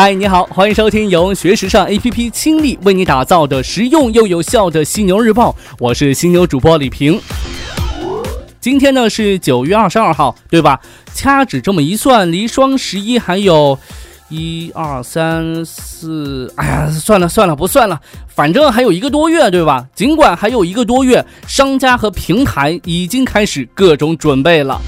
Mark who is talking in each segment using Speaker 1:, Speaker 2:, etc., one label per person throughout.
Speaker 1: 嗨，你好，欢迎收听由学时尚 APP 倾力为你打造的实用又有效的犀牛日报，我是犀牛主播李平。今天呢是九月二十二号，对吧？掐指这么一算，离双十一还有一二三四，哎呀，算了算了，不算了，反正还有一个多月，对吧？尽管还有一个多月，商家和平台已经开始各种准备了。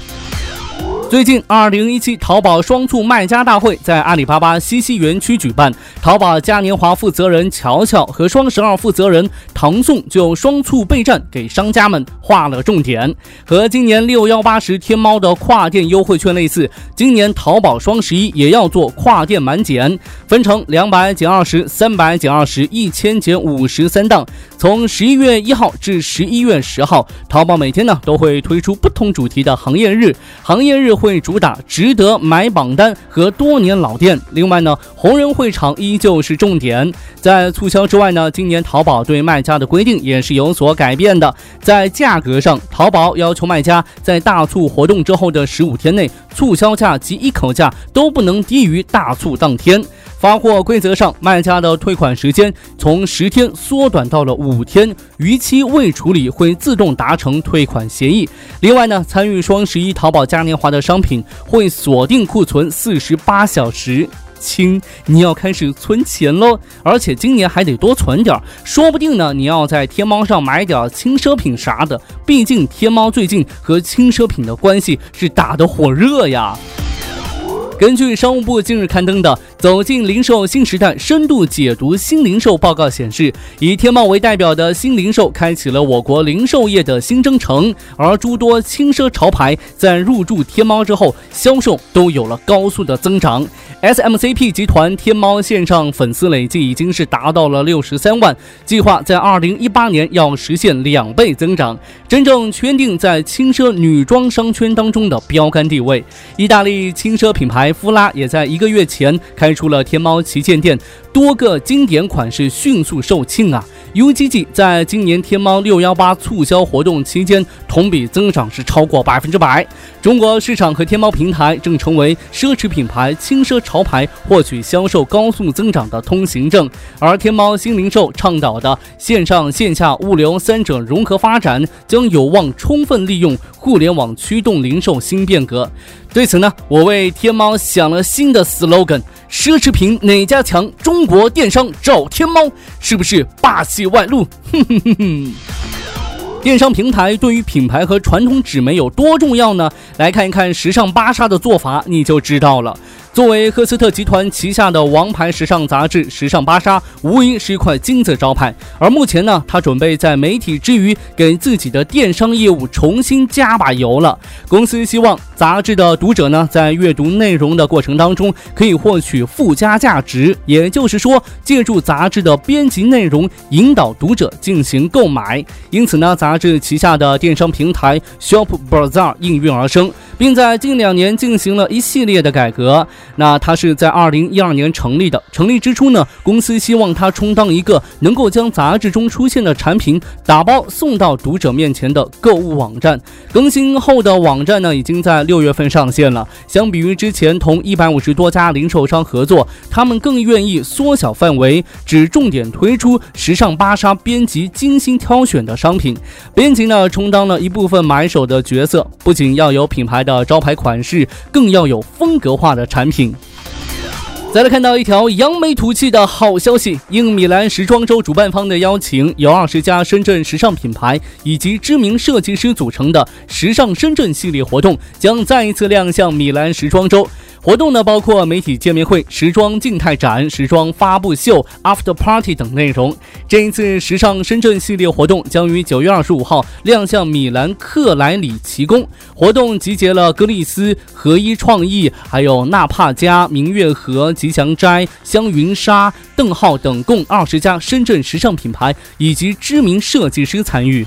Speaker 1: 最近，二零一七淘宝双促卖家大会在阿里巴巴西溪园区举办。淘宝嘉年华负责人乔乔和双十二负责人唐宋就双促备战给商家们画了重点。和今年六幺八时天猫的跨店优惠券类似，今年淘宝双十一也要做跨店满减，分成两百减二十、三百减二十、一千减五十三档。从十一月一号至十一月十号，淘宝每天呢都会推出不同主题的行业日，行业日。会主打值得买榜单和多年老店，另外呢，红人会场依旧是重点。在促销之外呢，今年淘宝对卖家的规定也是有所改变的。在价格上，淘宝要求卖家在大促活动之后的十五天内，促销价及一口价都不能低于大促当天。发货规则上，卖家的退款时间从十天缩短到了五天，逾期未处理会自动达成退款协议。另外呢，参与双十一淘宝嘉年华的商品会锁定库存四十八小时。亲，你要开始存钱喽，而且今年还得多存点，说不定呢，你要在天猫上买点轻奢品啥的。毕竟天猫最近和轻奢品的关系是打得火热呀。根据商务部近日刊登的《走进零售新时代深度解读新零售报告》显示，以天猫为代表的新零售开启了我国零售业的新征程，而诸多轻奢潮牌在入驻天猫之后，销售都有了高速的增长。SMCP 集团天猫线上粉丝累计已经是达到了六十三万，计划在二零一八年要实现两倍增长，真正圈定在轻奢女装商圈当中的标杆地位。意大利轻奢品牌。芙拉也在一个月前开出了天猫旗舰店，多个经典款式迅速售罄啊。！UGG 在今年天猫六幺八促销活动期间，同比增长是超过百分之百。中国市场和天猫平台正成为奢侈品牌、轻奢潮牌获取销售高速增长的通行证，而天猫新零售倡导的线上线下物流三者融合发展，将有望充分利用互联网驱动零售新变革。对此呢，我为天猫想了新的 slogan：奢侈品哪家强？中国电商找天猫，是不是霸气外露？哼哼哼哼。电商平台对于品牌和传统纸媒有多重要呢？来看一看时尚芭莎的做法，你就知道了。作为赫斯特集团旗下的王牌时尚杂志《时尚芭莎》，无疑是一块金字招牌。而目前呢，他准备在媒体之余，给自己的电商业务重新加把油了。公司希望杂志的读者呢，在阅读内容的过程当中，可以获取附加价值，也就是说，借助杂志的编辑内容，引导读者进行购买。因此呢，杂志旗下的电商平台 Shop Bazaar 应运而生，并在近两年进行了一系列的改革。那它是在二零一二年成立的。成立之初呢，公司希望它充当一个能够将杂志中出现的产品打包送到读者面前的购物网站。更新后的网站呢，已经在六月份上线了。相比于之前同一百五十多家零售商合作，他们更愿意缩小范围，只重点推出时尚芭莎编辑精心挑选的商品。编辑呢，充当了一部分买手的角色，不仅要有品牌的招牌款式，更要有风格化的产品。品再来看到一条扬眉吐气的好消息，应米兰时装周主办方的邀请，由二十家深圳时尚品牌以及知名设计师组成的“时尚深圳”系列活动将再一次亮相米兰时装周。活动呢，包括媒体见面会、时装静态展、时装发布秀、After Party 等内容。这一次时尚深圳系列活动将于九月二十五号亮相米兰克莱里奇宫。活动集结了格丽丝、合一创意，还有纳帕加、明月河、吉祥斋、香云纱、邓浩等共二十家深圳时尚品牌以及知名设计师参与。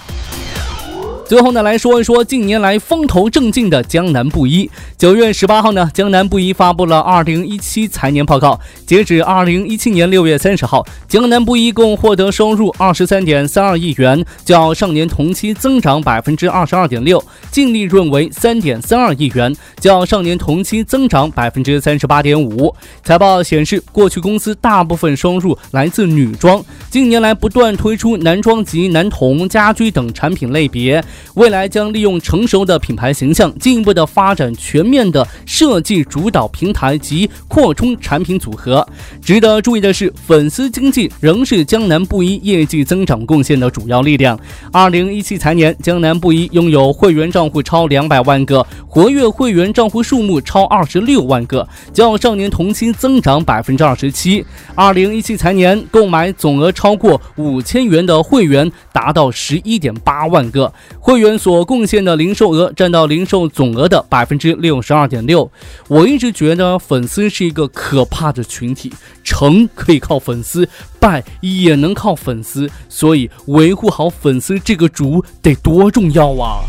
Speaker 1: 最后呢，来说一说近年来风头正劲的江南布衣。九月十八号呢，江南布衣发布了二零一七财年报告。截止二零一七年六月三十号，江南布衣共获得收入二十三点三二亿元，较上年同期增长百分之二十二点六；净利润为三点三二亿元，较上年同期增长百分之三十八点五。财报显示，过去公司大部分收入来自女装，近年来不断推出男装及男童、家居等产品类别。未来将利用成熟的品牌形象，进一步的发展全面的设计主导平台及扩充产品组合。值得注意的是，粉丝经济仍是江南布衣业绩增长贡献的主要力量。二零一七财年，江南布衣拥有会员账户超两百万个，活跃会员账户数目超二十六万个，较上年同期增长百分之二十七。二零一七财年购买总额超过五千元的会员达到十一点八万个。会员所贡献的零售额占到零售总额的百分之六十二点六。我一直觉得粉丝是一个可怕的群体，成可以靠粉丝，败也能靠粉丝，所以维护好粉丝这个主得多重要啊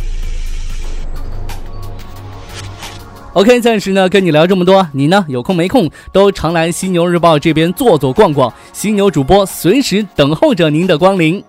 Speaker 1: ！OK，暂时呢跟你聊这么多，你呢有空没空都常来犀牛日报这边坐坐逛逛，犀牛主播随时等候着您的光临。